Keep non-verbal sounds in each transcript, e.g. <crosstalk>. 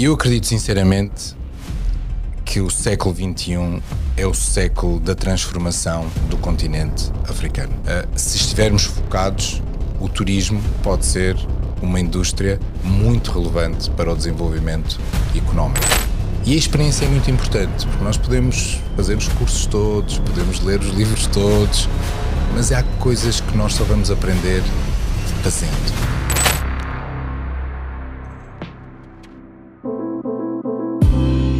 E eu acredito sinceramente que o século XXI é o século da transformação do continente africano. Uh, se estivermos focados, o turismo pode ser uma indústria muito relevante para o desenvolvimento económico. E a experiência é muito importante, porque nós podemos fazer os cursos todos, podemos ler os livros todos, mas há coisas que nós só vamos aprender fazendo.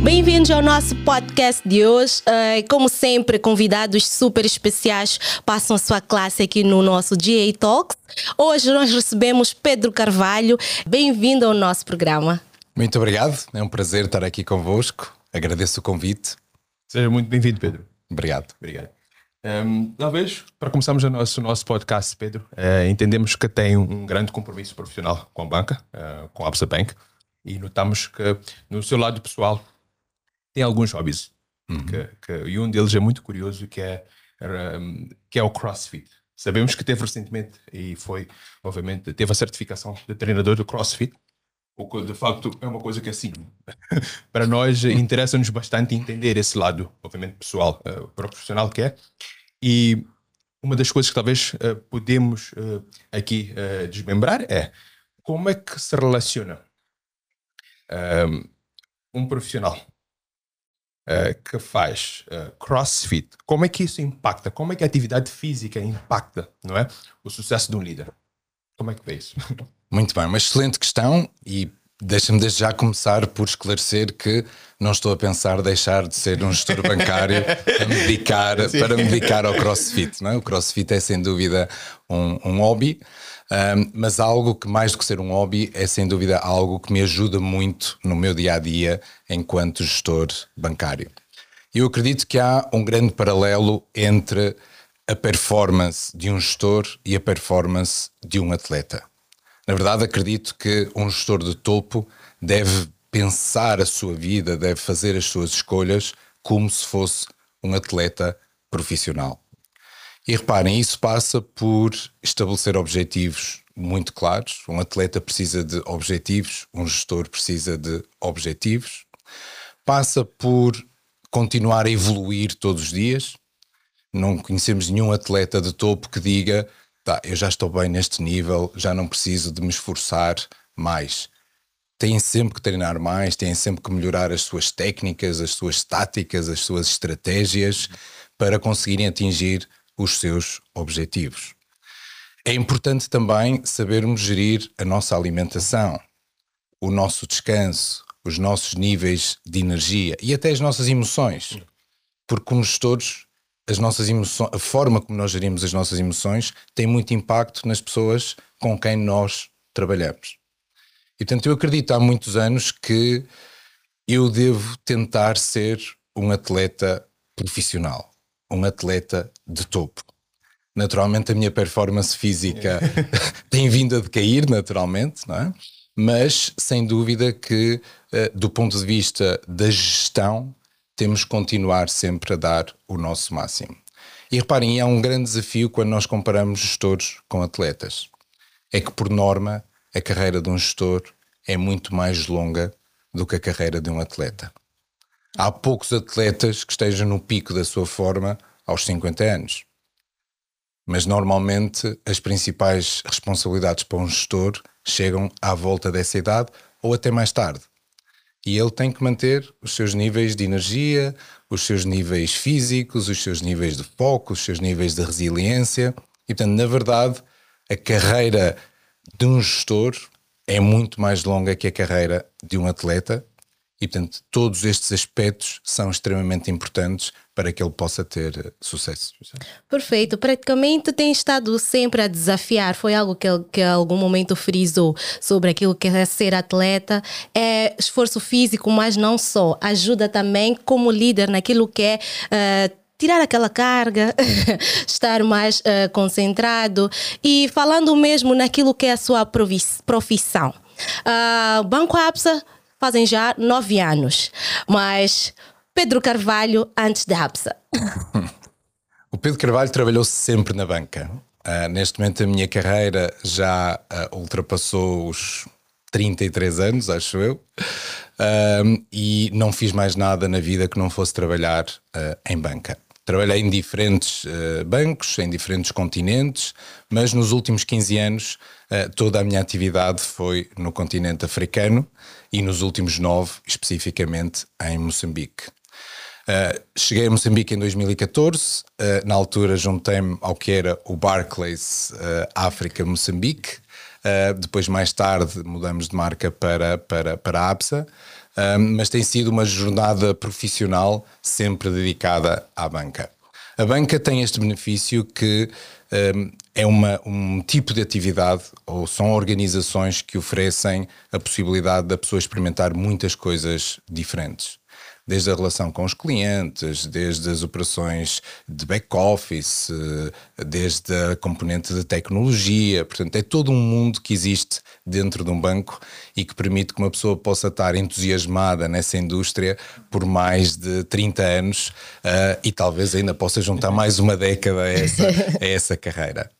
Bem-vindos ao nosso podcast de hoje. Uh, como sempre, convidados super especiais passam a sua classe aqui no nosso GA Talks. Hoje nós recebemos Pedro Carvalho. Bem-vindo ao nosso programa. Muito obrigado, é um prazer estar aqui convosco. Agradeço o convite. Seja muito bem-vindo, Pedro. Obrigado. Obrigado. Um, talvez, para começarmos o nosso, nosso podcast, Pedro, uh, entendemos que tem um grande compromisso profissional com a banca, uh, com a Absa Bank, e notamos que no seu lado pessoal tem alguns hobbies. Uhum. Que, que, e um deles é muito curioso, que é, um, que é o CrossFit. Sabemos que teve recentemente e foi, obviamente, teve a certificação de treinador do CrossFit, o que de facto é uma coisa que assim, <laughs> para nós interessa-nos bastante entender esse lado, obviamente pessoal, uh, profissional que é. E uma das coisas que talvez uh, podemos uh, aqui desmembrar é como é que se relaciona um profissional uh, que faz uh, crossfit, como é que isso impacta? Como é que a atividade física impacta, não é? O sucesso de um líder. Como é que vê isso? Muito bem, uma excelente questão e deixa-me desde já começar por esclarecer que não estou a pensar deixar de ser um gestor bancário para me dedicar, para me dedicar ao crossfit. Não é? O crossfit é sem dúvida um, um hobby um, mas algo que mais do que ser um hobby é sem dúvida algo que me ajuda muito no meu dia a dia enquanto gestor bancário. Eu acredito que há um grande paralelo entre a performance de um gestor e a performance de um atleta. Na verdade, acredito que um gestor de topo deve pensar a sua vida, deve fazer as suas escolhas como se fosse um atleta profissional. E reparem, isso passa por estabelecer objetivos muito claros. Um atleta precisa de objetivos, um gestor precisa de objetivos. Passa por continuar a evoluir todos os dias. Não conhecemos nenhum atleta de topo que diga: tá, eu já estou bem neste nível, já não preciso de me esforçar mais. Têm sempre que treinar mais, têm sempre que melhorar as suas técnicas, as suas táticas, as suas estratégias para conseguirem atingir os seus objetivos. É importante também sabermos gerir a nossa alimentação, o nosso descanso, os nossos níveis de energia e até as nossas emoções. Porque, como gestores, as nossas emoções, a forma como nós gerimos as nossas emoções tem muito impacto nas pessoas com quem nós trabalhamos. E, portanto, eu acredito há muitos anos que eu devo tentar ser um atleta profissional um atleta de topo. Naturalmente, a minha performance física <laughs> tem vindo a decair, naturalmente, não é? mas sem dúvida que, eh, do ponto de vista da gestão, temos que continuar sempre a dar o nosso máximo. E reparem, há um grande desafio quando nós comparamos gestores com atletas. É que, por norma, a carreira de um gestor é muito mais longa do que a carreira de um atleta. Há poucos atletas que estejam no pico da sua forma aos 50 anos. Mas normalmente as principais responsabilidades para um gestor chegam à volta dessa idade ou até mais tarde. E ele tem que manter os seus níveis de energia, os seus níveis físicos, os seus níveis de foco, os seus níveis de resiliência. E portanto, na verdade, a carreira de um gestor é muito mais longa que a carreira de um atleta e, portanto, todos estes aspectos são extremamente importantes para que ele possa ter eh, sucesso. Perfeito. Praticamente tem estado sempre a desafiar. Foi algo que ele que algum momento frisou sobre aquilo que é ser atleta. É esforço físico, mas não só. Ajuda também como líder naquilo que é. Uh, tirar aquela carga, <laughs> estar mais uh, concentrado e falando mesmo naquilo que é a sua profissão. Uh, Banco APSA fazem já nove anos. Mas Pedro Carvalho antes da APSA. <laughs> o Pedro Carvalho trabalhou sempre na banca. Uh, neste momento a minha carreira já uh, ultrapassou os 33 anos, acho eu. um, e não fiz mais nada na vida que não fosse trabalhar uh, em banca. Trabalhei em diferentes uh, bancos, em diferentes continentes, mas nos últimos 15 anos uh, toda a minha atividade foi no continente africano e nos últimos nove, especificamente, em Moçambique. Uh, cheguei a Moçambique em 2014, uh, na altura juntei-me ao que era o Barclays uh, África Moçambique, depois mais tarde mudamos de marca para, para, para a APSA, mas tem sido uma jornada profissional sempre dedicada à banca. A banca tem este benefício que um, é uma, um tipo de atividade ou são organizações que oferecem a possibilidade da pessoa experimentar muitas coisas diferentes desde a relação com os clientes, desde as operações de back-office, desde a componente de tecnologia. Portanto, é todo um mundo que existe dentro de um banco e que permite que uma pessoa possa estar entusiasmada nessa indústria por mais de 30 anos uh, e talvez ainda possa juntar mais uma década a essa, a essa carreira.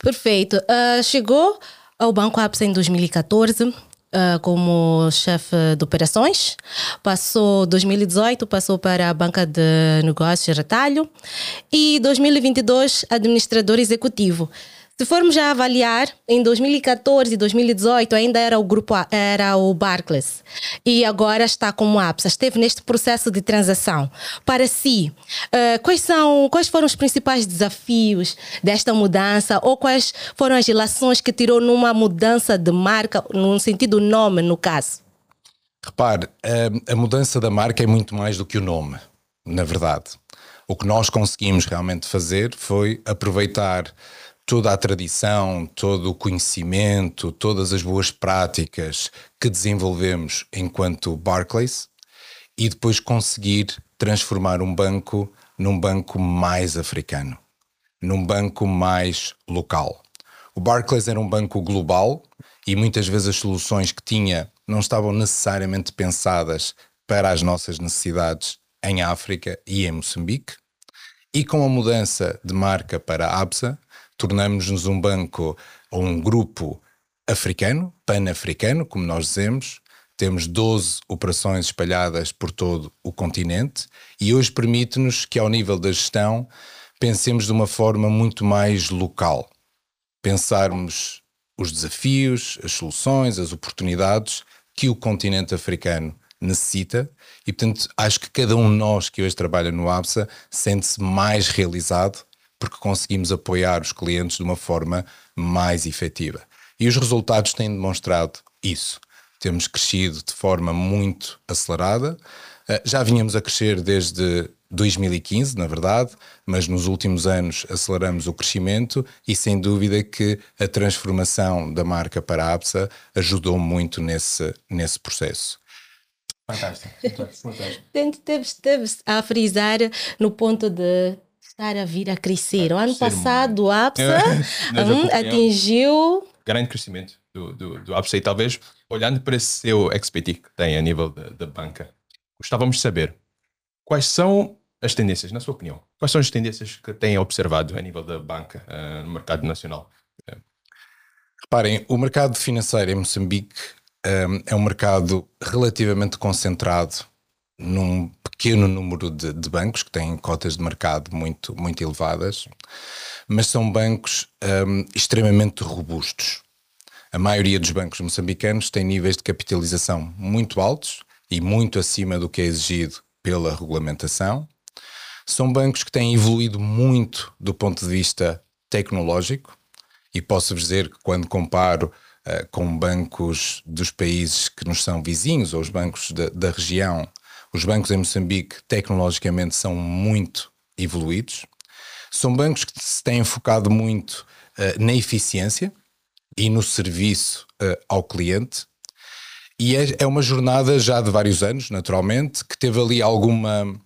Perfeito. Uh, chegou ao Banco APSA em 2014 Uh, como chefe de operações. Passou 2018, passou para a banca de negócios retalho e 2022 administrador executivo. Se formos já avaliar, em 2014 e 2018 ainda era o grupo era o Barclays e agora está como APSA. Esteve neste processo de transação. Para si, uh, quais são quais foram os principais desafios desta mudança ou quais foram as relações que tirou numa mudança de marca, no sentido nome, no caso? Repare, a mudança da marca é muito mais do que o nome, na verdade. O que nós conseguimos realmente fazer foi aproveitar toda a tradição, todo o conhecimento, todas as boas práticas que desenvolvemos enquanto Barclays e depois conseguir transformar um banco num banco mais africano, num banco mais local. O Barclays era um banco global e muitas vezes as soluções que tinha não estavam necessariamente pensadas para as nossas necessidades em África e em Moçambique. E com a mudança de marca para a ABSA, tornamos-nos um banco ou um grupo africano, pan-africano, como nós dizemos. Temos 12 operações espalhadas por todo o continente e hoje permite-nos que, ao nível da gestão, pensemos de uma forma muito mais local. Pensarmos os desafios, as soluções, as oportunidades que o continente africano necessita e, portanto, acho que cada um de nós que hoje trabalha no ABSA sente-se mais realizado porque conseguimos apoiar os clientes de uma forma mais efetiva. E os resultados têm demonstrado isso. Temos crescido de forma muito acelerada. Eh, já vínhamos a crescer desde 2015, na verdade, mas nos últimos anos aceleramos o crescimento e sem dúvida que a transformação da marca para a APSA ajudou muito nesse, nesse processo. Fantástico, <laughs> fantástico. Teve-se a frisar no ponto de estar a vir a crescer. O ano passado o <laughs> APSA <laughs> um, atingiu. Grande crescimento do, do, do APSA e talvez olhando para esse seu expertise que tem a nível da banca, gostávamos de saber quais são as tendências, na sua opinião, quais são as tendências que tem observado a nível da banca uh, no mercado nacional? Reparem, o mercado financeiro em Moçambique um, é um mercado relativamente concentrado num pequeno número de, de, bancos que têm cotas de mercado muito, muito elevadas, mas são bancos um, extremamente robustos. A maioria dos bancos moçambicanos tem níveis de capitalização muito altos e muito acima do que é exigido pela regulamentação. São bancos que têm evoluído muito do ponto de vista tecnológico e posso dizer que quando comparo uh, com bancos dos países que nos são vizinhos ou os bancos da, da região, os bancos em Moçambique, tecnologicamente, são muito evoluídos. São bancos que se têm focado muito uh, na eficiência e no serviço uh, ao cliente. E é, é uma jornada já de vários anos, naturalmente, que teve ali alguma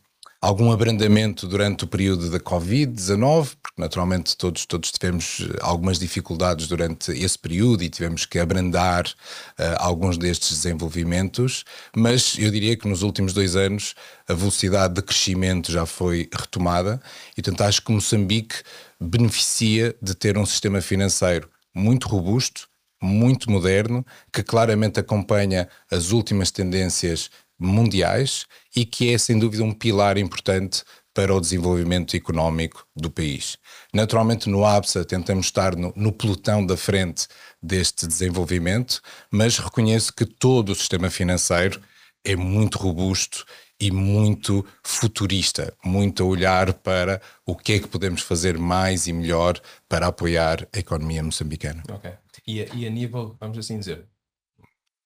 algum abrandamento durante o período da Covid-19, porque naturalmente todos, todos tivemos eh, algumas dificuldades durante esse período e tivemos que abrandar uh, alguns destes desenvolvimentos, mas eu diria que nos últimos dois anos a velocidade de crescimento já foi retomada e, portanto, acho que Moçambique beneficia de ter um sistema financeiro muito robusto, muito moderno, que claramente acompanha as últimas tendências mundiais e que é, sem dúvida, um pilar importante para o desenvolvimento económico do país. Naturalmente, no ABSA, tentamos estar no, no, pelotão da frente deste desenvolvimento, mas reconheço que todo o sistema financeiro é muito robusto e muito futurista, muito a olhar para o que é que podemos fazer mais e melhor para apoiar a economia moçambicana. Ok. E, e a nível, vamos assim dizer,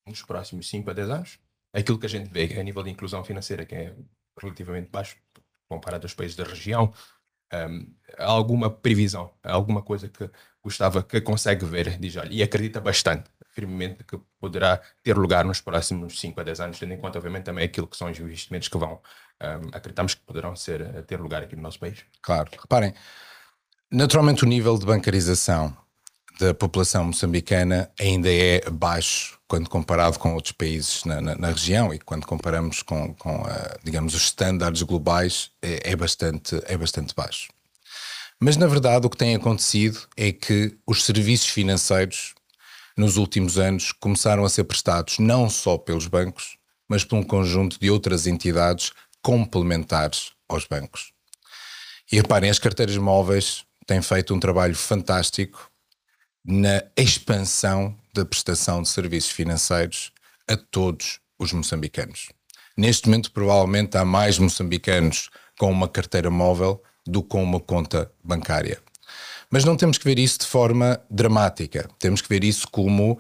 nos próximos 5 a 10 anos, aquilo que a gente vê a nível de inclusão financeira, que é relativamente baixo, comparado aos países da região, um, alguma previsão, alguma coisa que Gustavo que consegue ver, diz, olha, e acredita bastante, firmemente, que poderá ter lugar nos próximos 5 a 10 anos, tendo em conta, obviamente, também aquilo que são os investimentos que vão, um, acreditamos que poderão ser, ter lugar aqui no nosso país. Claro, reparem, naturalmente o nível de bancarização da população moçambicana ainda é baixo quando comparado com outros países na, na, na região e quando comparamos com, com uh, digamos, os estándares globais é, é, bastante, é bastante baixo. Mas, na verdade, o que tem acontecido é que os serviços financeiros, nos últimos anos, começaram a ser prestados não só pelos bancos, mas por um conjunto de outras entidades complementares aos bancos. E reparem, as carteiras móveis têm feito um trabalho fantástico na expansão da prestação de serviços financeiros a todos os moçambicanos. Neste momento, provavelmente há mais moçambicanos com uma carteira móvel do que com uma conta bancária. Mas não temos que ver isso de forma dramática. Temos que ver isso como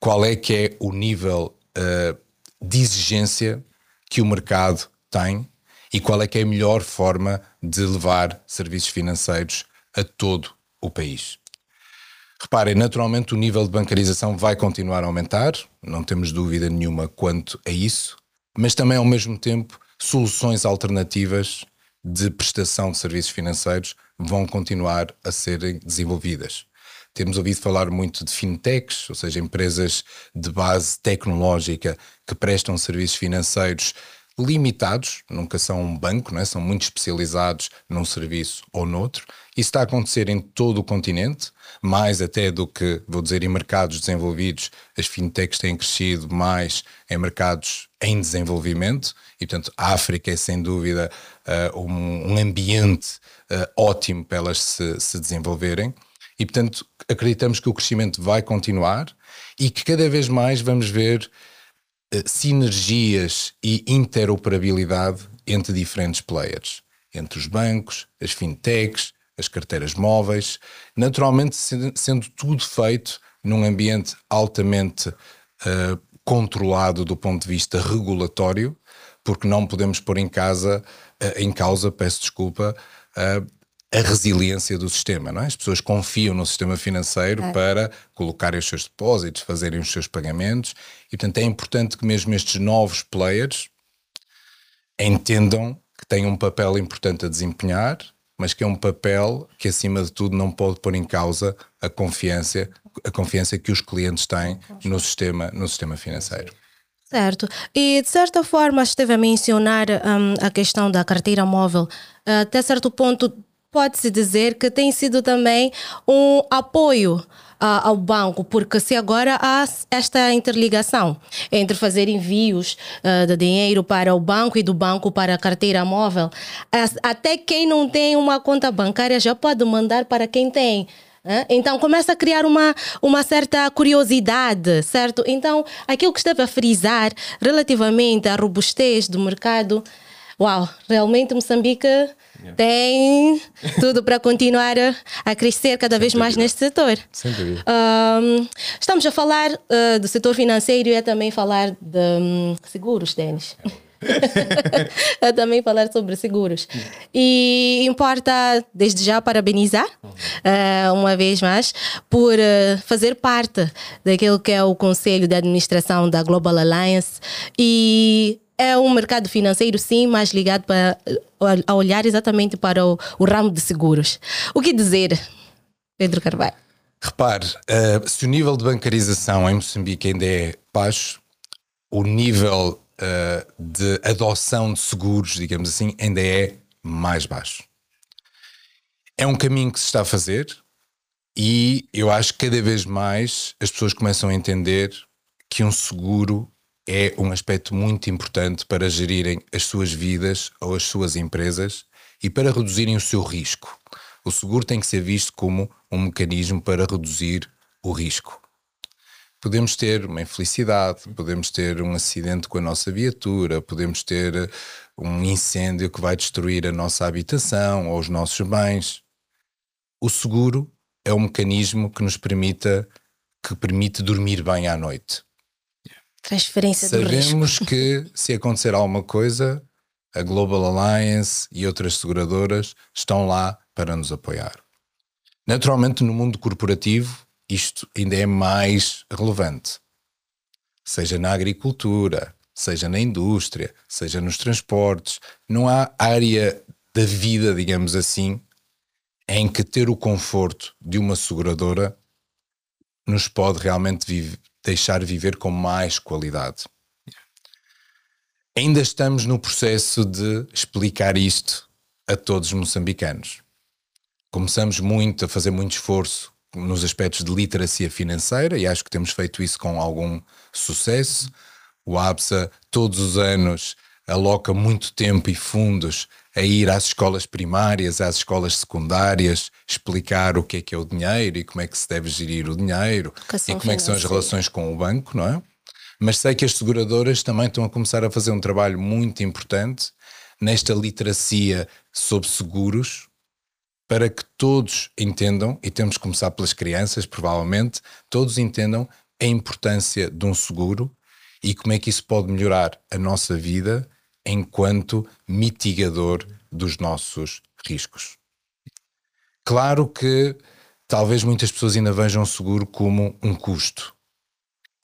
qual é que é o nível uh, de exigência que o mercado tem e qual é que é a melhor forma de levar serviços financeiros a todo o país. Reparem, naturalmente o nível de bancarização vai continuar a aumentar, não temos dúvida nenhuma quanto a isso, mas também ao mesmo tempo soluções alternativas de prestação de serviços financeiros vão continuar a serem desenvolvidas. Temos ouvido falar muito de fintechs, ou seja, empresas de base tecnológica que prestam serviços financeiros limitados, nunca são um banco, não é? são muito especializados num serviço ou noutro. Isso está a acontecer em todo o continente, mais até do que, vou dizer, em mercados desenvolvidos, as fintechs têm crescido mais em mercados em desenvolvimento e, portanto, a África é sem dúvida uh, um, um, ambiente uh, ótimo para elas se, se desenvolverem. E, portanto, acreditamos que o crescimento vai continuar e que cada vez mais vamos ver uh, sinergias e interoperabilidade entre diferentes players, entre os bancos, as fintechs, as carteiras móveis, naturalmente sendo tudo feito num ambiente altamente uh, controlado do ponto de vista regulatório, porque não podemos pôr em casa, uh, em causa, peço desculpa, uh, a resiliência do sistema, não é? As pessoas confiam no sistema financeiro é. para colocarem os seus depósitos, fazerem os seus pagamentos, e portanto é importante que mesmo estes novos players entendam que têm um papel importante a desempenhar mas que é um papel que, acima de tudo, não pode pôr em causa a confiança, a confiança que os clientes têm no sistema, no sistema financeiro. Certo. E, de certa forma, esteve a mencionar um, a questão da carteira móvel. Até certo ponto, pode-se dizer que tem sido também um apoio ao banco, porque se agora há esta interligação entre fazer envios uh, de dinheiro para o banco e do banco para a carteira móvel, até quem não tem uma conta bancária já pode mandar para quem tem. Então começa a criar uma, uma certa curiosidade, certo? Então, aquilo que esteve a frisar relativamente à robustez do mercado, uau, realmente Moçambique tem tudo para continuar a, crescer cada vez mais neste setor. Sem dúvida. Um, estamos a falar uh, do setor financeiro e é também falar de um, seguros, Denis. <laughs> é também falar sobre seguros. E importa, desde já, parabenizar, uh, uma vez mais, por uh, fazer parte daquilo que é o Conselho de Administração da Global Alliance e é um mercado financeiro, sim, mais ligado para, a olhar exatamente para o, o ramo de seguros. O que dizer, Pedro Carvalho? Repare, uh, se o nível de bancarização em Moçambique ainda é baixo, o nível uh, de adoção de seguros, digamos assim, ainda é mais baixo. É um caminho que se está a fazer, E eu acho que cada vez mais as pessoas começam a entender que um seguro é um aspecto muito importante para gerirem as suas vidas ou as suas empresas e para reduzirem o seu risco. O seguro tem que ser visto como um mecanismo para reduzir o risco. Podemos ter uma infelicidade, podemos ter um acidente com a nossa viatura, podemos ter um incêndio que vai destruir a nossa habitação ou os nossos bens. O seguro é um mecanismo que nos permita que permite dormir bem à noite. Transferência Sabemos que se acontecer alguma coisa, a Global Alliance e outras seguradoras estão lá para nos apoiar. Naturalmente, no mundo corporativo, isto ainda é mais relevante. Seja na agricultura, seja na indústria, seja nos transportes, não há área da vida, digamos assim, em que ter o conforto de uma seguradora nos pode realmente vive, deixar viver com mais qualidade. Ainda estamos no processo de explicar isto a todos os moçambicanos. Começamos muito a fazer muito esforço nos aspectos de literacia financeira e acho que temos feito isso com algum sucesso. O ABSA todos os anos aloca muito tempo e fundos a ir às escolas primárias, às escolas secundárias, explicar o que é que é o dinheiro e como é que se deve gerir o dinheiro Educação e como é que são as relações com o banco, não é? Mas sei que as seguradoras também estão a começar a fazer um trabalho muito importante nesta literacia sobre seguros para que todos entendam, e temos que começar pelas crianças, provavelmente, todos entendam a importância de um seguro e como é que isso pode melhorar a nossa vida enquanto mitigador dos nossos riscos. Claro que talvez muitas pessoas ainda vejam o seguro como um custo.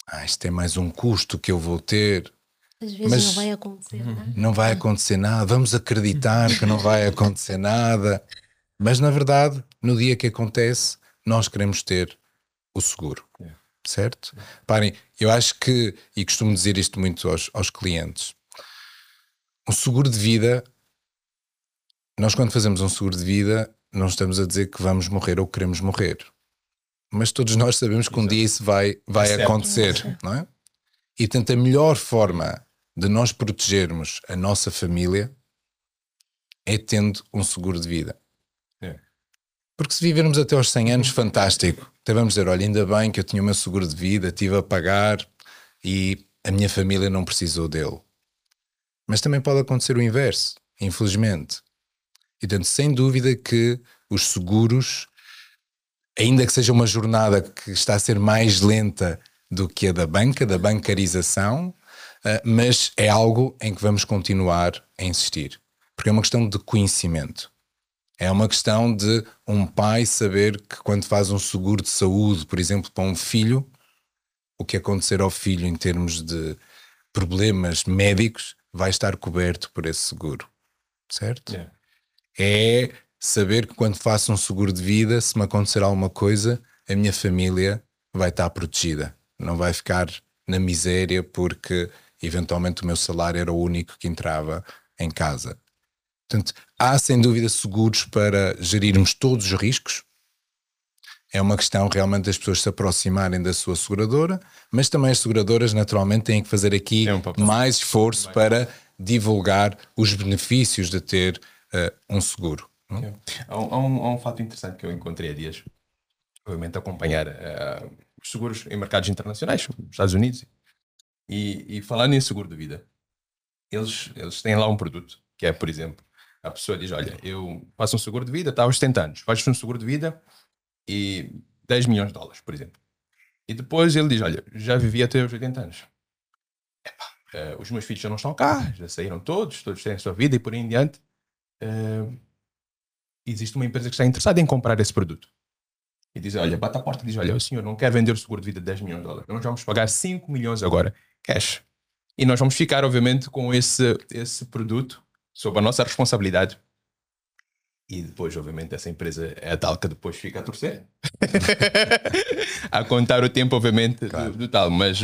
Ah, isto é mais um custo que eu vou ter. Às vezes Mas não vai acontecer nada. Não vai acontecer nada. Vamos acreditar que não vai acontecer nada. Mas na verdade, no dia que acontece, nós queremos ter o seguro. Certo? Parem, eu acho que, e costumo dizer isto muito aos, aos clientes, um seguro de vida, nós quando fazemos um seguro de vida, não estamos a dizer que vamos morrer ou queremos morrer. Mas todos nós sabemos que um dia isso vai, vai é acontecer, não é? E portanto, a melhor forma de nós protegermos a nossa família é tendo um seguro de vida. É. Porque se vivermos até aos 100 anos, fantástico. Então vamos dizer: olha, ainda bem que eu tinha o meu seguro de vida, tive a pagar e a minha família não precisou dele. Mas também pode acontecer o inverso, infelizmente. E portanto, sem dúvida que os seguros, ainda que seja uma jornada que está a ser mais lenta do que a da banca, da bancarização, eh, mas é algo em que vamos continuar a insistir. Porque é uma questão de conhecimento. É uma questão de um pai saber que quando faz um seguro de saúde, por exemplo, para um filho, o que acontecer ao filho em termos de problemas médicos vai estar coberto por esse seguro, certo? Yeah. É saber que quando faço um seguro de vida, se me acontecer alguma coisa, a minha família vai estar protegida, não vai ficar na miséria porque eventualmente o meu salário era o único que entrava em casa. Portanto, há sem dúvida seguros para gerirmos todos os riscos, é uma questão realmente das pessoas se aproximarem da sua seguradora, mas também as seguradoras naturalmente têm que fazer aqui é um mais esforço para divulgar os benefícios de ter uh, um seguro. É? Há, um, há, um, há, um, fato interessante que eu encontrei há dias, obviamente acompanhar uh, os seguros em mercados internacionais, Estados Unidos, e, e falando em seguro de vida, eles, eles têm lá um produto que é, por exemplo, a pessoa diz: Olha, eu faço um seguro de vida, está aos 70 anos, fazes um seguro de vida e 10 milhões de dólares, por exemplo. E depois ele diz: Olha, já vivi até os 80 anos. Epá, uh, os meus filhos já não estão cá, já saíram todos, todos têm a sua vida e por aí em diante. Uh, existe uma empresa que está interessada em comprar esse produto. E diz: Olha, bate a porta e diz: Olha, o senhor não quer vender o seguro de vida de 10 milhões de dólares. Nós vamos pagar 5 milhões agora, cash. E nós vamos ficar, obviamente, com esse, esse produto sob a nossa responsabilidade e depois, obviamente, essa empresa é a tal que depois fica a torcer. <laughs> a contar o tempo, obviamente, claro. do, do, tal. Mas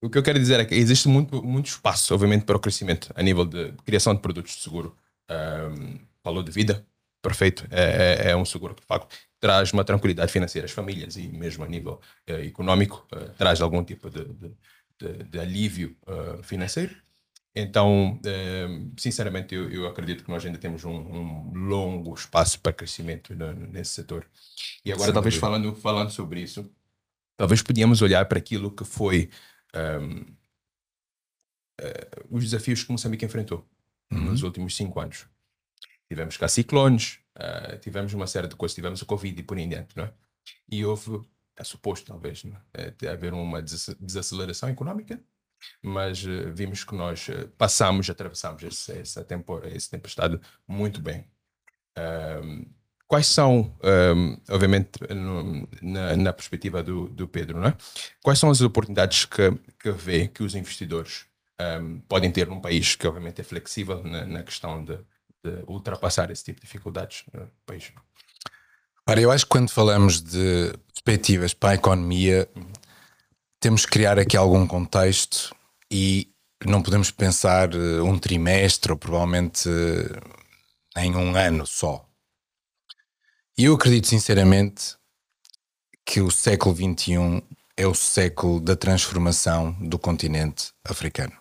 o que eu quero dizer é que existe muito, muito espaço, obviamente, para o crescimento a nível de criação de produtos de seguro. Um, falou de vida, perfeito. É, é, é, um seguro que, de facto, traz uma tranquilidade financeira às famílias e mesmo a nível uh, econômico, uh, traz algum tipo de, de, de, de alívio uh, financeiro. Então, sinceramente, eu, eu, acredito que nós ainda temos um, um longo espaço para crescimento nesse setor. E agora, talvez falando, falando sobre isso, talvez podíamos olhar para aquilo que foi um, os desafios que Moçambique enfrentou uhum. nos últimos cinco anos. Tivemos cá ciclones, uh, tivemos uma série de coisas, tivemos o Covid e por em diante, não é? E houve, é suposto talvez, não é haver uma desaceleração económica, mas uh, vimos que nós uh, passamos, atravessamos esse, essa tempestade muito bem. quais são, um, obviamente, no, na, na, perspectiva do, do Pedro, não é? quais são as oportunidades que, que vê que os investidores um, podem ter num país que, obviamente, é flexível na, na questão de de ultrapassar esse tipo de dificuldades no país. Ora, eu acho que quando falamos de perspectivas para a economia, uhum. Temos que criar aqui algum contexto e não podemos pensar eh, um trimestre ou provavelmente eh, em um ano só. E eu acredito sinceramente que o século XXI é o século da transformação do continente africano.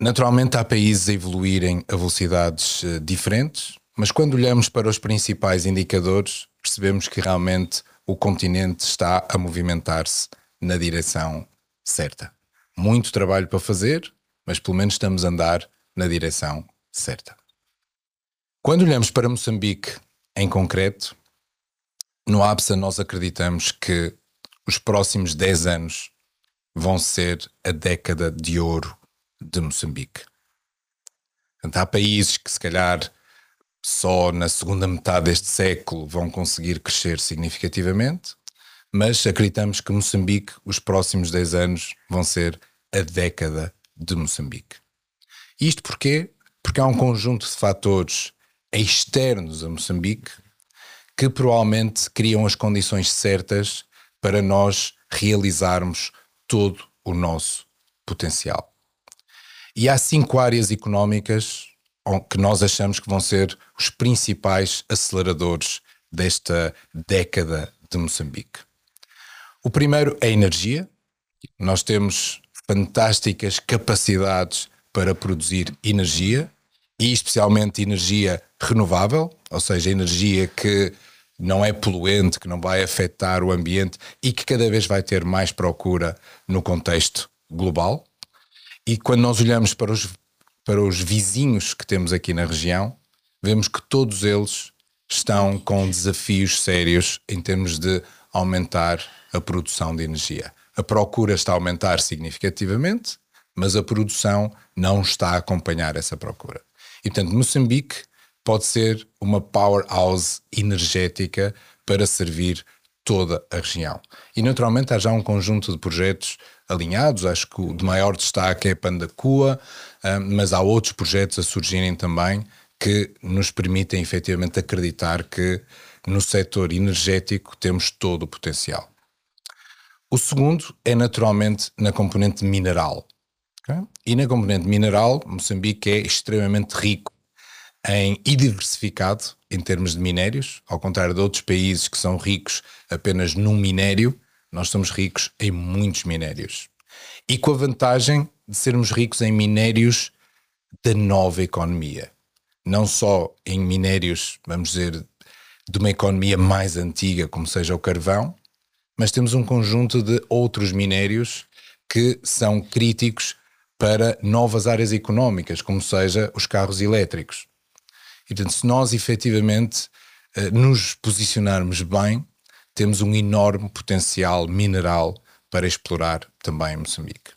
Naturalmente, há países a evoluírem a velocidades uh, diferentes, mas quando olhamos para os principais indicadores, percebemos que realmente o continente está a movimentar-se na direção certa. Muito trabalho para fazer, mas pelo menos estamos a andar na direção certa. Quando olhamos para Moçambique em concreto, no ABSA nós acreditamos que os próximos 10 anos vão ser a década de ouro de Moçambique. Portanto, há países que se calhar só na segunda metade deste século vão conseguir crescer significativamente, mas acreditamos que Moçambique, os próximos 10 anos, vão ser a década de Moçambique. Isto porquê? Porque há um conjunto de fatores externos a Moçambique que provavelmente criam as condições certas para nós realizarmos todo o nosso potencial. E há cinco áreas económicas que nós achamos que vão ser os principais aceleradores desta década de Moçambique. O primeiro é a energia. Nós temos fantásticas capacidades para produzir energia e especialmente energia renovável, ou seja, energia que não é poluente, que não vai afetar o ambiente e que cada vez vai ter mais procura no contexto global. E quando nós olhamos para os, para os vizinhos que temos aqui na região, vemos que todos eles estão com desafios sérios em termos de aumentar a produção de energia. A procura está a aumentar significativamente, mas a produção não está a acompanhar essa procura. E, portanto, Moçambique pode ser uma powerhouse energética para servir toda a região. E, naturalmente, há já um conjunto de projetos alinhados. Acho que o de maior destaque é Pandacua, mas há outros projetos a surgirem também que nos permitem efetivamente acreditar que no setor energético temos todo o potencial. O segundo é naturalmente na componente mineral. Okay? E na componente mineral, Moçambique é extremamente rico em, e diversificado em termos de minérios, ao contrário de outros países que são ricos apenas num minério, nós somos ricos em muitos minérios. E com a vantagem de sermos ricos em minérios da nova economia. Não só em minérios, vamos dizer, de uma economia mais antiga, como seja o carvão, mas temos um conjunto de outros minérios que são críticos para novas áreas económicas, como seja os carros elétricos. E portanto, se nós efetivamente eh, nos posicionarmos bem, temos um enorme potencial mineral para explorar também em Moçambique.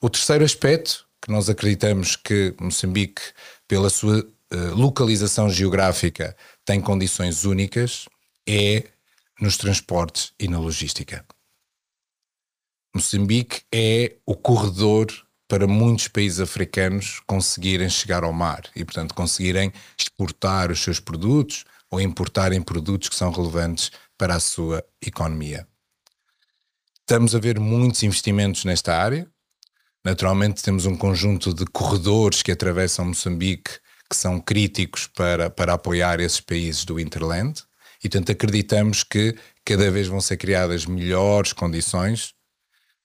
O terceiro aspecto, que nós acreditamos que Moçambique, pela sua uh, localização geográfica, tem condições únicas, é nos transportes e na logística. Moçambique é o corredor para muitos países africanos conseguirem chegar ao mar e, portanto, conseguirem exportar os seus produtos ou importarem produtos que são relevantes para a sua economia. Estamos a ver muitos investimentos nesta área. Naturalmente, temos um conjunto de corredores que atravessam Moçambique que são críticos para, para apoiar esses países do Interland. E, portanto, acreditamos que cada vez vão ser criadas melhores condições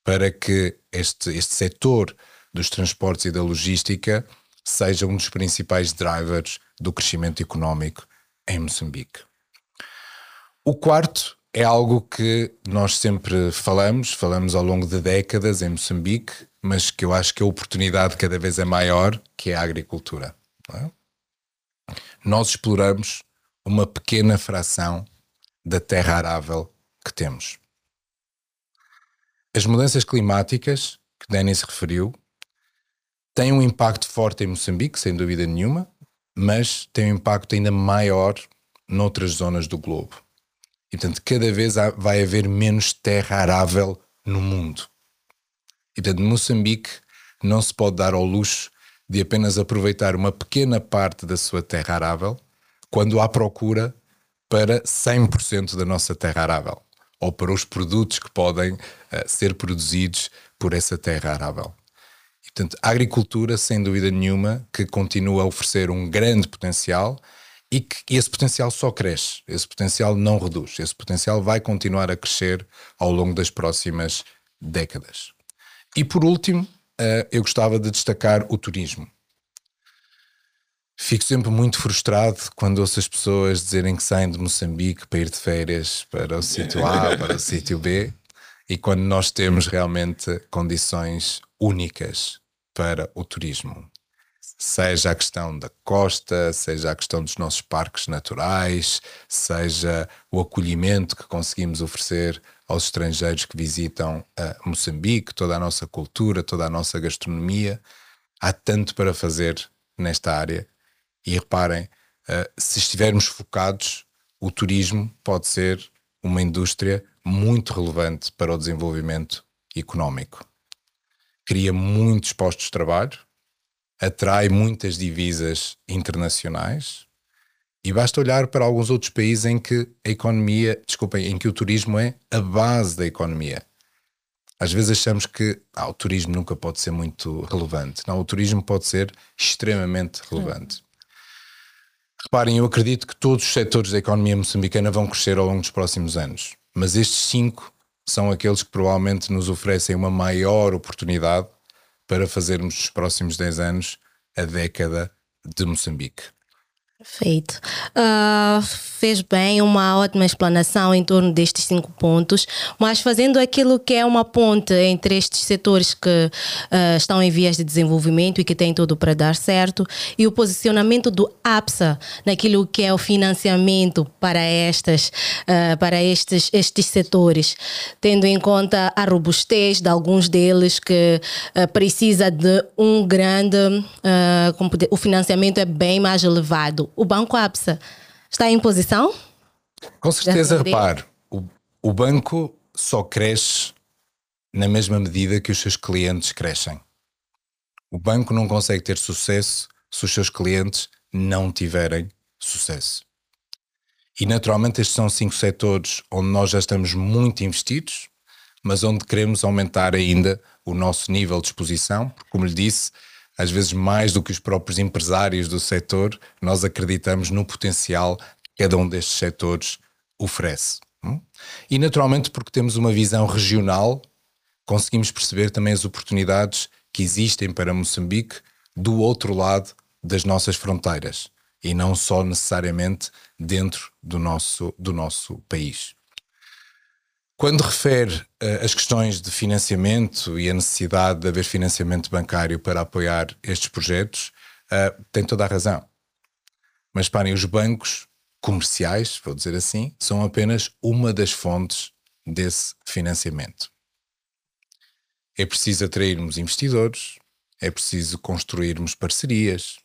para que este, este setor dos transportes e da logística seja um dos principais drivers do crescimento económico em Moçambique. O quarto é algo que nós sempre falamos, falamos ao longo de décadas em Moçambique, mas que eu acho que a oportunidade cada vez é maior, que é a agricultura. É? Nós exploramos uma pequena fração da terra arável que temos. As mudanças climáticas, que Denis referiu, têm um impacto forte em Moçambique, sem dúvida nenhuma, mas têm um impacto ainda maior noutras zonas do globo. E, portanto, cada vez vai haver menos terra arável no mundo. E, portanto, Moçambique não se pode dar ao luxo de apenas aproveitar uma pequena parte da sua terra arável quando há procura para 100% da nossa terra arável ou para os produtos que podem uh, ser produzidos por essa terra arável. E, portanto, a agricultura, sem dúvida nenhuma, que continua a oferecer um grande potencial e que esse potencial só cresce, esse potencial não reduz, esse potencial vai continuar a crescer ao longo das próximas décadas. E por último, uh, eu gostava de destacar o turismo. Fico sempre muito frustrado quando ouço as pessoas dizerem que saem de Moçambique para ir de férias para o <laughs> sítio A, para o sítio B, e quando nós temos realmente condições únicas para o turismo seja a questão da costa, seja a questão dos nossos parques naturais, seja o acolhimento que conseguimos oferecer aos estrangeiros que visitam uh, Moçambique, toda a nossa cultura, toda a nossa gastronomia. Há tanto para fazer nesta área. E reparem, uh, se estivermos focados, o turismo pode ser uma indústria muito relevante para o desenvolvimento económico. Cria muitos postos de trabalho, atrai muitas divisas internacionais e basta olhar para alguns outros países em que a economia, desculpem, em que o turismo é a base da economia. Às vezes achamos que ah, o turismo nunca pode ser muito relevante. Não, o turismo pode ser extremamente relevante. Reparem, eu acredito que todos os setores da economia moçambicana vão crescer ao longo dos próximos anos, mas estes cinco são aqueles que provavelmente nos oferecem uma maior oportunidade para fazermos nos próximos 10 anos a década de Moçambique. Perfeito. Uh, fez bem uma ótima explanação em torno destes cinco pontos, mas fazendo aquilo que é uma ponte entre estes setores que uh, estão em vias de desenvolvimento e que têm tudo para dar certo, e o posicionamento do APSA naquilo que é o financiamento para, estas, uh, para estes, estes setores, tendo em conta a robustez de alguns deles que precisa de um grande, o financiamento é bem mais elevado o Banco APSA está em posição? Com certeza, repare, o, o banco só cresce na mesma medida que os seus clientes crescem. O banco não consegue ter sucesso se os seus clientes não tiverem sucesso. E naturalmente estes são cinco setores onde nós já estamos muito investidos, mas onde queremos aumentar ainda o nosso nível de exposição, porque, como lhe disse, às vezes mais do que os próprios empresários do setor, nós acreditamos no potencial que cada um destes setores oferece. Hum? E naturalmente, porque temos uma visão regional, conseguimos perceber também as oportunidades que existem para Moçambique do outro lado das nossas fronteiras e não só necessariamente dentro do nosso, do nosso país. Quando refere uh, as questões de financiamento e a necessidade de haver financiamento bancário para apoiar estes projetos, uh, tem toda a razão. Mas parem, os bancos comerciais, vou dizer assim, são apenas uma das fontes desse financiamento. É preciso atrairmos investidores, é preciso construirmos parcerias,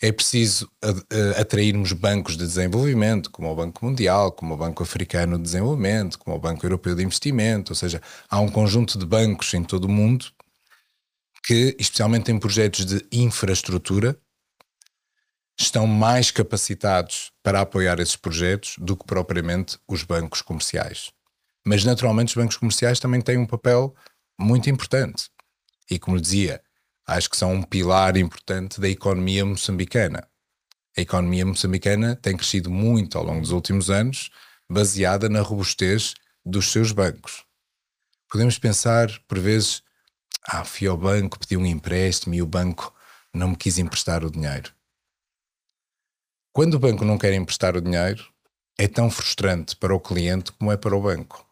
é preciso atrairmos bancos de desenvolvimento, como o Banco Mundial, como o Banco Africano de Desenvolvimento, como o Banco Europeu de Investimento, ou seja, há um conjunto de bancos em todo o mundo que, especialmente em projetos de infraestrutura, estão mais capacitados para apoiar esses projetos do que propriamente os bancos comerciais. Mas, naturalmente, os bancos comerciais também têm um papel muito importante. E, como dizia, acho que são um pilar importante da economia moçambicana. A economia moçambicana tem crescido muito ao longo dos últimos anos, baseada na robustez dos seus bancos. Podemos pensar, por vezes, ah, fui ao banco, pedi um empréstimo e o banco não me quis emprestar o dinheiro. Quando o banco não quer emprestar o dinheiro, é tão frustrante para o cliente como é para o banco.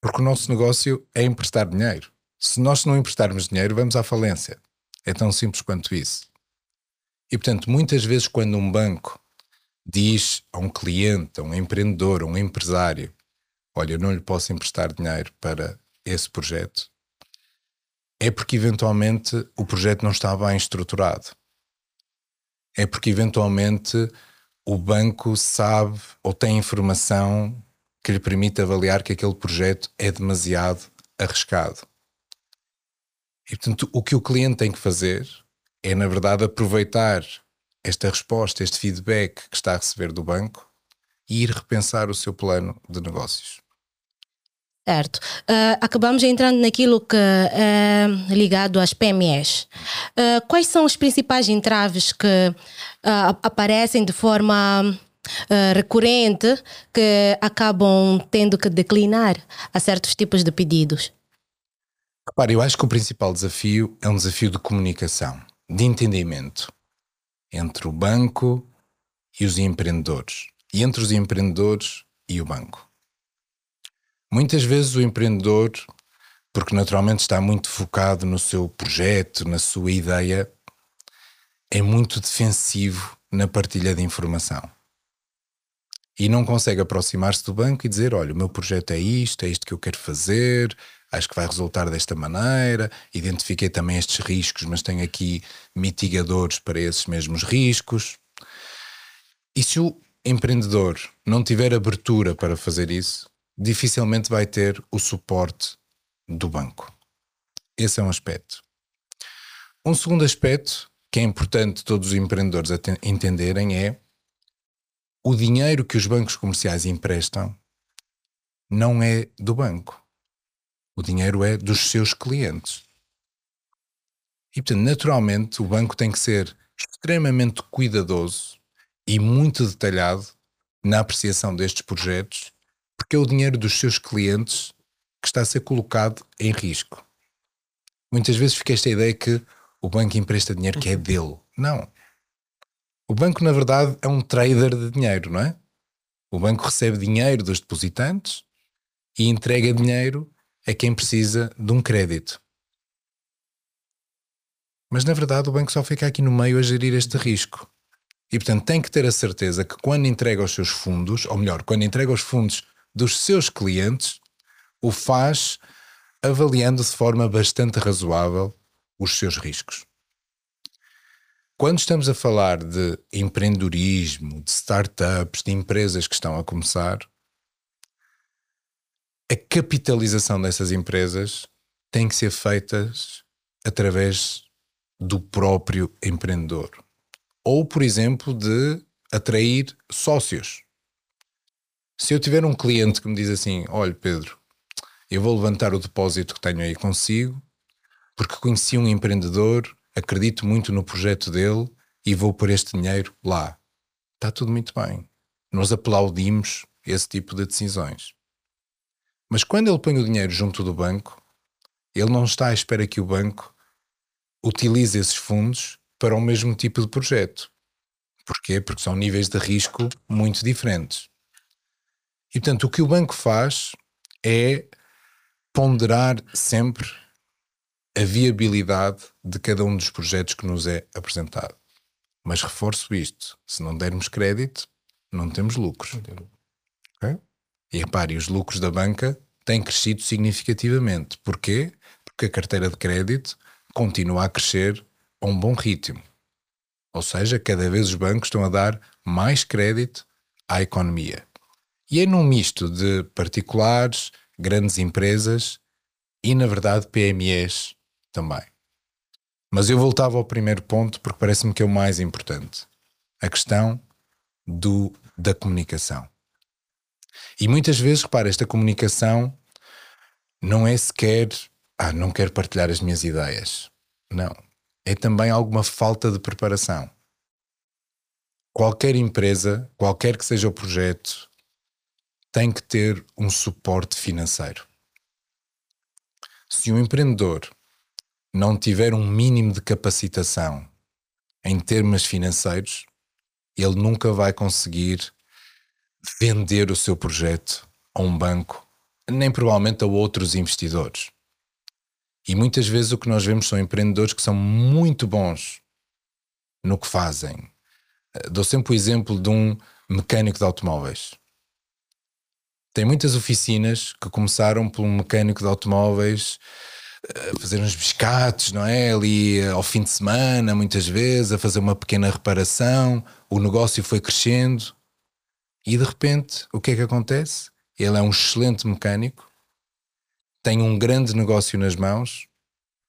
Porque o nosso negócio é emprestar dinheiro. Se nós não emprestarmos dinheiro, vamos à falência. É tão simples quanto isso. E portanto, muitas vezes, quando um banco diz a um cliente, a um empreendedor, a um empresário: Olha, eu não lhe posso emprestar dinheiro para esse projeto, é porque eventualmente o projeto não está bem estruturado. É porque eventualmente o banco sabe ou tem informação que lhe permite avaliar que aquele projeto é demasiado arriscado. E portanto, o que o cliente tem que fazer é, na verdade, aproveitar esta resposta, este feedback que está a receber do banco e ir repensar o seu plano de negócios. Certo. Uh, acabamos entrando naquilo que é ligado às PMEs. Uh, quais são os principais entraves que uh, aparecem de forma recorrente que acabam tendo que declinar a certos tipos de pedidos? Repare, eu acho que o principal desafio é um desafio de comunicação, de entendimento entre o banco e os empreendedores, e entre os empreendedores e o banco. Muitas vezes o empreendedor, porque naturalmente está muito focado no seu projeto, na sua ideia, é muito defensivo na partilha de informação. E não consegue aproximar-se do banco e dizer: Olha, o meu projeto é isto, é isto que eu quero fazer, acho que vai resultar desta maneira. Identifiquei também estes riscos, mas tenho aqui mitigadores para esses mesmos riscos. E se o empreendedor não tiver abertura para fazer isso, dificilmente vai ter o suporte do banco. Esse é um aspecto. Um segundo aspecto que é importante todos os empreendedores entenderem é o dinheiro que os bancos comerciais emprestam não é do banco. O dinheiro é dos seus clientes. E, portanto, naturalmente, o banco tem que ser extremamente cuidadoso e muito detalhado na apreciação destes projetos porque é o dinheiro dos seus clientes que está a ser colocado em risco. Muitas vezes fica esta ideia que o banco empresta dinheiro que é dele. Não. O banco, na verdade, é um trader de dinheiro, não é? O banco recebe dinheiro dos depositantes e entrega dinheiro a quem precisa de um crédito. Mas na verdade o banco só fica aqui no meio a gerir este risco. E portanto tem que ter a certeza que quando entrega os seus fundos, ou melhor, quando entrega os fundos dos seus clientes, o faz avaliando de forma bastante razoável os seus riscos. Quando estamos a falar de empreendedorismo, de startups, de empresas que estão a começar, a capitalização dessas empresas tem que ser feita através do próprio empreendedor. Ou, por exemplo, de atrair sócios. Se eu tiver um cliente que me diz assim: olha, Pedro, eu vou levantar o depósito que tenho aí consigo, porque conheci um empreendedor, acredito muito no projeto dele e vou pôr este dinheiro lá. Está tudo muito bem. Nós aplaudimos esse tipo de decisões. Mas quando ele põe o dinheiro junto do banco, ele não está à espera que o banco utilize esses fundos para o mesmo tipo de projeto. Porquê? Porque são níveis de risco muito diferentes. E portanto, o que o banco faz é ponderar sempre a viabilidade de cada um dos projetos que nos é apresentado. Mas reforço isto: se não dermos crédito, não temos lucros. Okay? E repare, os lucros da banca têm crescido significativamente. Porquê? Porque a carteira de crédito continua a crescer a um bom ritmo. Ou seja, cada vez os bancos estão a dar mais crédito à economia. E é num misto de particulares, grandes empresas e, na verdade, PMEs também. Mas eu voltava ao primeiro ponto porque parece-me que é o mais importante: a questão do, da comunicação. E muitas vezes, repara, esta comunicação não é sequer, ah, não quero partilhar as minhas ideias. Não. É também alguma falta de preparação. qualquer empresa, qualquer que seja o projeto, tem que ter um suporte financeiro. Se um empreendedor não tiver um mínimo de capacitação em termos financeiros, ele nunca vai conseguir vender o seu projeto a um banco, nem provavelmente a outros investidores. E muitas vezes o que nós vemos são empreendedores que são muito bons no que fazem. Eh, dou sempre o exemplo de um mecânico de automóveis. Tem muitas oficinas que começaram por um mecânico de automóveis eh, a fazer uns biscates, não é? Ali eh, ao fim de semana, muitas vezes, a fazer uma pequena reparação. O negócio foi crescendo e de repente, o que é que acontece? Ele é um excelente mecânico, tem um grande negócio nas mãos,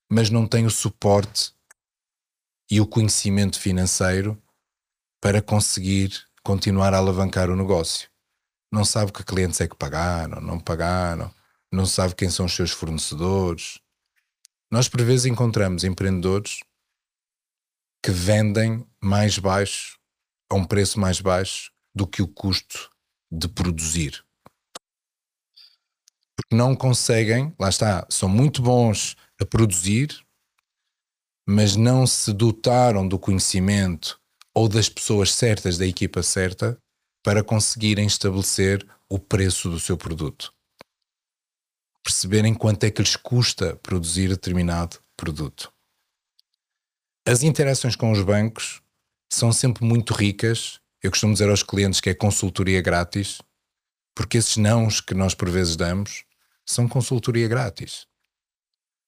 mas não tem o suporte e o conhecimento financeiro para conseguir continuar a alavancar o negócio. Não sabe que clientes é que pagaram, não pagaram, não sabe quem são os seus fornecedores. Nós, por vezes, encontramos empreendedores que vendem mais baixo, a um preço mais baixo do que o custo de produzir. Porque não conseguem, lá está, são muito bons a produzir, mas não se dotaram do conhecimento ou das pessoas certas, da equipa certa, para conseguirem estabelecer o preço do seu produto. Perceberem quanto é que lhes custa produzir determinado produto. As interações com os bancos são sempre muito ricas. Eu costumo dizer aos clientes que é consultoria grátis, porque esses nãos que nós por vezes damos são consultoria grátis.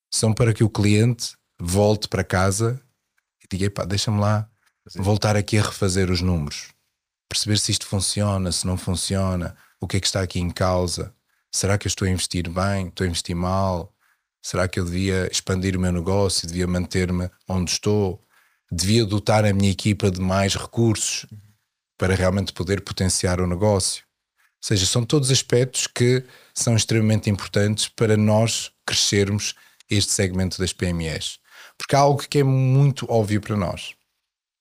São para que o cliente volte para casa e diga: pá, deixa-me lá voltar aqui a refazer os números, perceber se isto funciona, se não funciona, o que é que está aqui em causa. Será que eu estou a investir bem? Estou a investir mal? Será que eu devia expandir o meu negócio? Devia manter-me onde estou? Devia dotar a minha equipa de mais recursos para realmente poder potenciar o negócio? Ou seja, são todos aspectos que são extremamente importantes para nós crescermos este segmento das PMEs. Porque há algo que é muito óbvio para nós.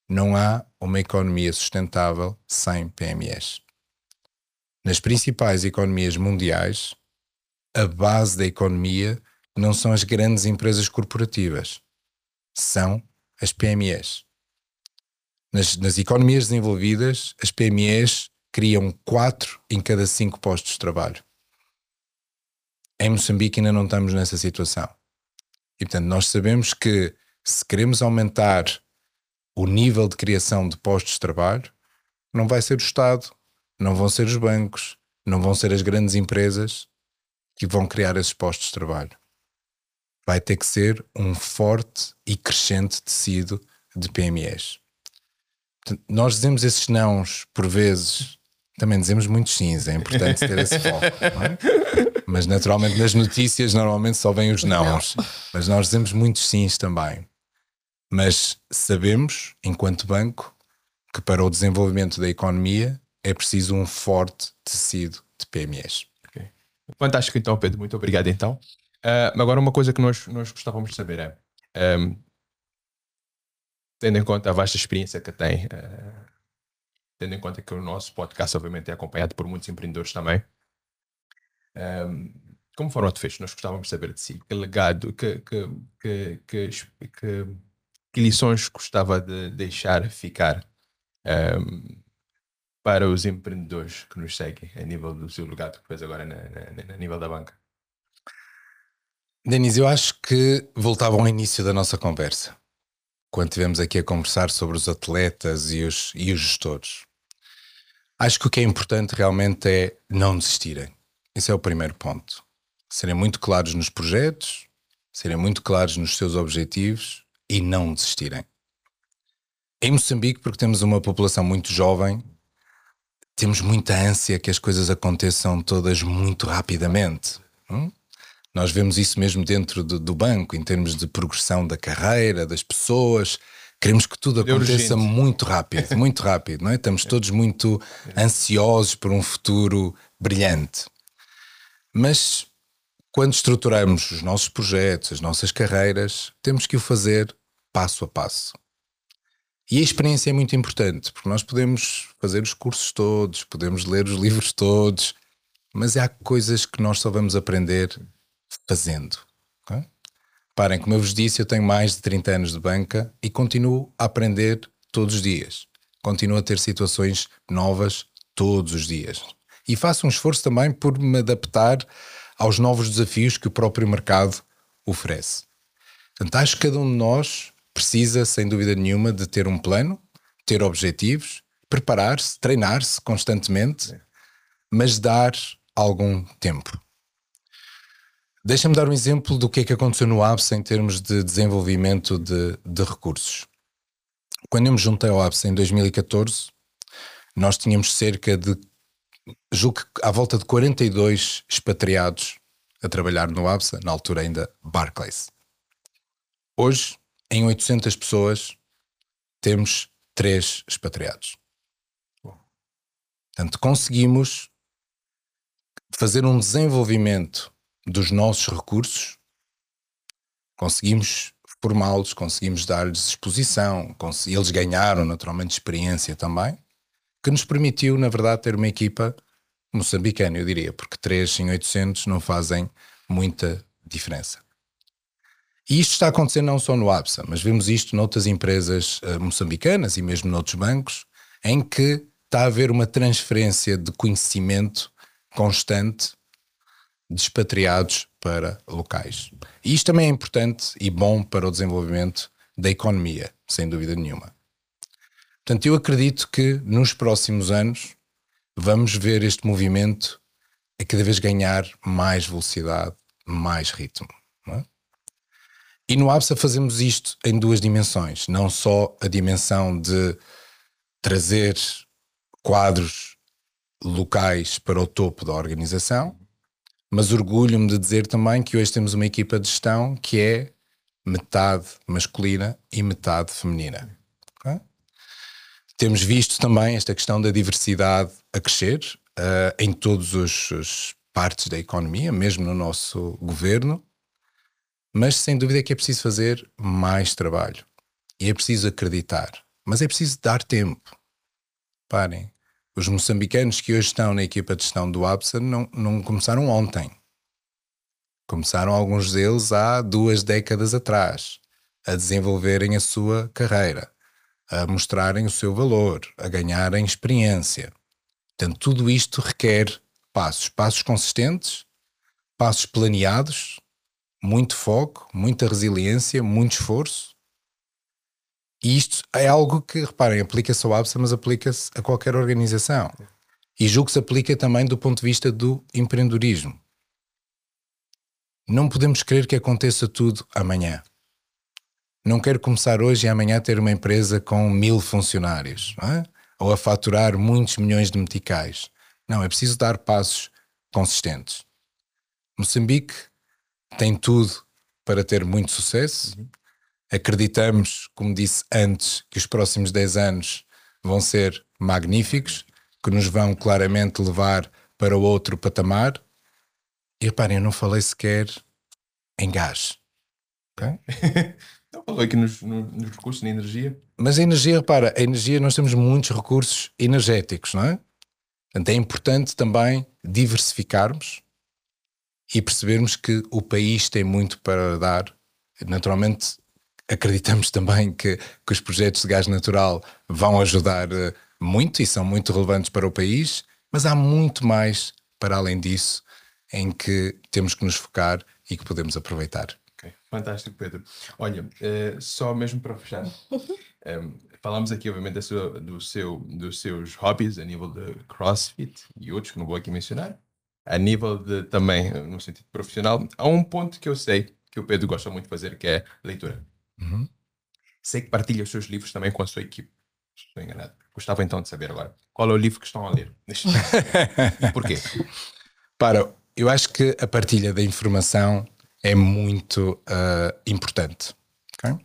Não há uma economia sustentável sem PMEs. Nas principais economias mundiais, a base da economia não são as grandes empresas corporativas, são as PMEs. Nas, nas economias desenvolvidas, as PMEs criam 4 em cada 5 postos de trabalho. Em Moçambique ainda não estamos nessa situação. E portanto, nós sabemos que se queremos aumentar o nível de criação de postos de trabalho, não vai ser o Estado, não vão ser os bancos, não vão ser as grandes empresas que vão criar esses postos de trabalho. Vai ter que ser um forte e crescente tecido de PMEs. Nós dizemos esses nãos por vezes também dizemos muitos sims, é importante ter esse foco. É? Mas naturalmente nas notícias normalmente só vêm os nãos. Mas nós dizemos muitos sims também. Mas sabemos, enquanto banco, que para o desenvolvimento da economia é preciso um forte tecido de PMEs. Okay. Fantástico, então, Pedro. Muito obrigado, então. Uh, agora, uma coisa que nós, nós gostávamos de saber é, um, tendo em conta a vasta experiência que tem uh, tendo em conta que o nosso podcast, obviamente, é acompanhado por muitos empreendedores também. Um, como forma de fecho, nós gostávamos de saber de si. Que legado, que, que, que, que, que, lições gostava de deixar ficar um, para os empreendedores que nos seguem a nível do seu legado que fez agora na, na, na nível da banca? Denise, eu acho que voltava ao início da nossa conversa, quando estivemos aqui a conversar sobre os atletas e os, e os gestores. Acho que o que é importante realmente é não desistirem. Esse é o primeiro ponto. Serem muito claros nos projetos, serem muito claros nos seus objetivos e não desistirem. Em Moçambique, porque temos uma população muito jovem, temos muita ânsia que as coisas aconteçam todas muito rapidamente. Hum? Nós vemos isso mesmo dentro do, do banco, em termos de progressão da carreira, das pessoas. Queremos que tudo é aconteça muito rápido, <laughs> muito rápido, não é? Estamos todos muito ansiosos por um futuro brilhante. Mas quando estruturamos os nossos projetos, as nossas carreiras, temos que o fazer passo a passo. E a experiência é muito importante, porque nós podemos fazer os cursos todos, podemos ler os livros todos, mas há coisas que nós só vamos aprender fazendo. Okay? Parem, como eu vos disse, eu tenho mais de 30 anos de banca e continuo a aprender todos os dias. Continuo a ter situações novas todos os dias. E faço um esforço também por me adaptar aos novos desafios que o próprio mercado oferece. Portanto, acho que cada um de nós precisa, sem dúvida nenhuma, de ter um plano, ter objetivos, preparar-se, treinar-se constantemente, mas dar algum tempo. Deixa-me dar um exemplo do que é que aconteceu no ABS em termos de desenvolvimento de, de recursos. Quando eu me juntei ao ABS em 2014, nós tínhamos cerca de, julgo que à volta de 42 expatriados a trabalhar no ABSA, na altura ainda Barclays. Hoje, em 800 pessoas, temos três expatriados. Portanto, conseguimos fazer um desenvolvimento dos nossos recursos, conseguimos formá-los, conseguimos dar-lhes exposição, eles ganharam naturalmente experiência também, que nos permitiu, na verdade, ter uma equipa moçambicana, eu diria, porque 3 em 800 não fazem muita diferença. E isto está acontecendo não só no ABSA, mas vemos isto noutras empresas uh, moçambicanas e mesmo noutros bancos, em que está a haver uma transferência de conhecimento constante de expatriados para locais. E isto também é importante e bom para o desenvolvimento da economia, sem dúvida nenhuma. Portanto, eu acredito que nos próximos anos vamos ver este movimento a cada vez ganhar mais velocidade, mais ritmo. É? E no ABSA fazemos isto em duas dimensões, não só a dimensão de trazer quadros locais para o topo da organização, mas orgulho-me de dizer também que hoje temos uma equipa de gestão que é metade masculina e metade feminina. Okay? Temos visto também esta questão da diversidade a crescer uh, em todas as partes da economia, mesmo no nosso governo, mas sem dúvida que é preciso fazer mais trabalho e é preciso acreditar, mas é preciso dar tempo. Parem, os moçambicanos que hoje estão na equipa de gestão do ABSA não, não começaram ontem. Começaram alguns deles há duas décadas atrás a desenvolverem a sua carreira, a mostrarem o seu valor, a ganharem experiência. Portanto, tudo isto requer passos, passos consistentes, passos planeados, muito foco, muita resiliência, muito esforço e isto é algo que, reparem, aplica-se ao ABSA, mas aplica-se a qualquer organização. E julgo que se aplica também do ponto de vista do empreendedorismo. Não podemos querer que aconteça tudo amanhã. Não quero começar hoje e amanhã ter uma empresa com mil funcionários, é? ou a faturar muitos milhões de meticais. Não, é preciso dar passos consistentes. Moçambique tem tudo para ter muito sucesso, uhum. Acreditamos, como disse antes, que os próximos 10 anos vão ser magníficos, que nos vão claramente levar para outro patamar. E reparem, eu não falei sequer em gás. Okay? <laughs> não falou aqui nos, nos recursos, na energia. Mas a energia, repara, a energia, nós temos muitos recursos energéticos, não é? Portanto, é importante também diversificarmos e percebermos que o país tem muito para dar. Naturalmente, acreditamos também que, que os projetos de gás natural vão ajudar eh, muito e são muito relevantes para o país, mas há muito mais para além disso em que temos que nos focar e que podemos aproveitar. Okay. Fantástico, Pedro. Olha, uh, só mesmo para fechar, um, <laughs> ehm, falamos aqui, obviamente, seu, do seu, dos seus hobbies a nível de crossfit e outros que não vou aqui mencionar. A nível de também, no sentido profissional, há um ponto que eu sei que o Pedro gosta muito de fazer, que é leitura. Uhum. Sei que partilha os seus livros também com a sua equipe. Estou enganado. Gostava então de saber agora qual é o livro que estão a ler. <laughs> e porquê? Para, eu acho que a partilha da informação é muito uh, importante. Okay?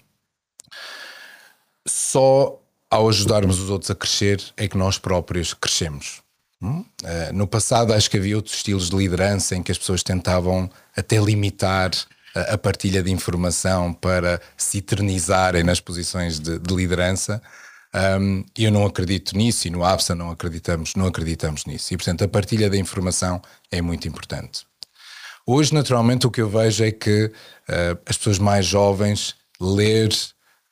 Só ao ajudarmos os outros a crescer é que nós próprios crescemos. Uh, no passado acho que havia outros estilos de liderança em que as pessoas tentavam até limitar a, partilha de informação para se eternizarem nas posições de, de liderança. Um, eu não acredito nisso e no APSA não acreditamos, não acreditamos nisso. E, portanto, a partilha da informação é muito importante. Hoje, naturalmente, o que eu vejo é que uh, as pessoas mais jovens ler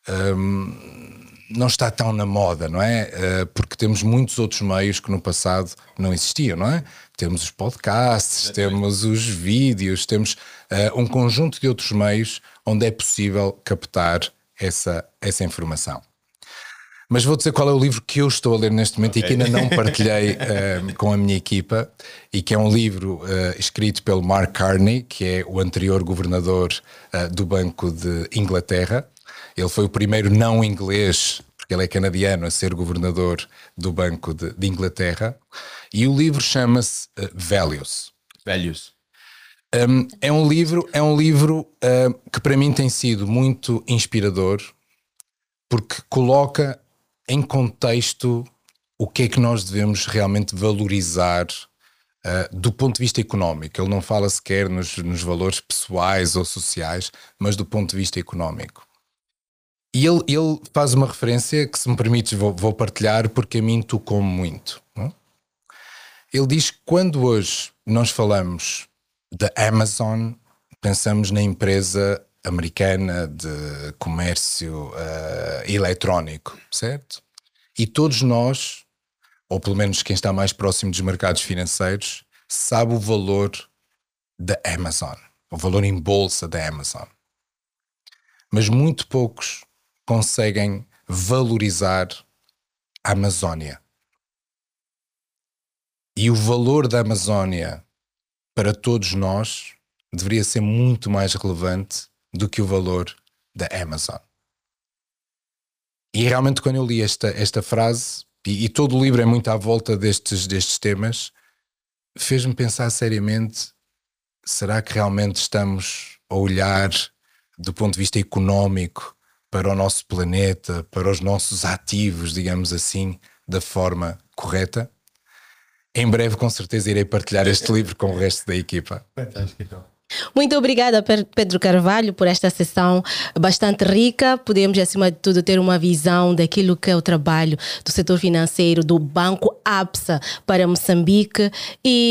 um, não está tão na moda, não é? Uh, porque temos muitos outros meios que no passado não existiam, não é? Temos os podcasts, temos os vídeos, temos uh, um conjunto de outros meios onde é possível captar essa, essa informação. Mas vou dizer qual é o livro que eu estou a ler neste momento okay. e que ainda não partilhei uh, com a minha equipa, e que é um livro uh, escrito pelo Mark Carney, que é o anterior governador uh, do Banco de Inglaterra. Ele foi o primeiro não inglês, porque ele é canadiano, a ser governador do Banco de, de Inglaterra. E o livro chama-se Values. Values. Um, é um livro, é um livro que para mim tem sido muito inspirador, porque coloca em contexto, o que é que nós devemos realmente valorizar uh, do ponto de vista económico? Ele não fala sequer nos, nos, valores pessoais ou sociais, mas do ponto de vista económico. E ele, ele faz uma referência que, se me permites, vou, vou partilhar porque a mim tocou muito. Não? Ele diz que quando hoje nós falamos da Amazon, pensamos na empresa americana de comércio uh, eletrónico, certo? E todos nós, ou pelo menos quem está mais próximo dos mercados financeiros, sabe o valor da Amazon, o valor em bolsa da Amazon. Mas muito poucos conseguem valorizar a Amazónia. E o valor da Amazónia para todos nós deveria ser muito mais relevante do que o valor da Amazon. E realmente, quando eu li esta, esta frase, e, e todo o livro é muito à volta destes, destes temas, fez-me pensar seriamente: será que realmente estamos a olhar do ponto de vista económico para o nosso planeta, para os nossos ativos, digamos assim, da forma correta? Em breve, com certeza, irei partilhar este livro com o resto da equipa. Muito obrigada, Pedro Carvalho, por esta sessão bastante rica. Podemos, acima de tudo, ter uma visão daquilo que é o trabalho do setor financeiro do Banco APSA para Moçambique. E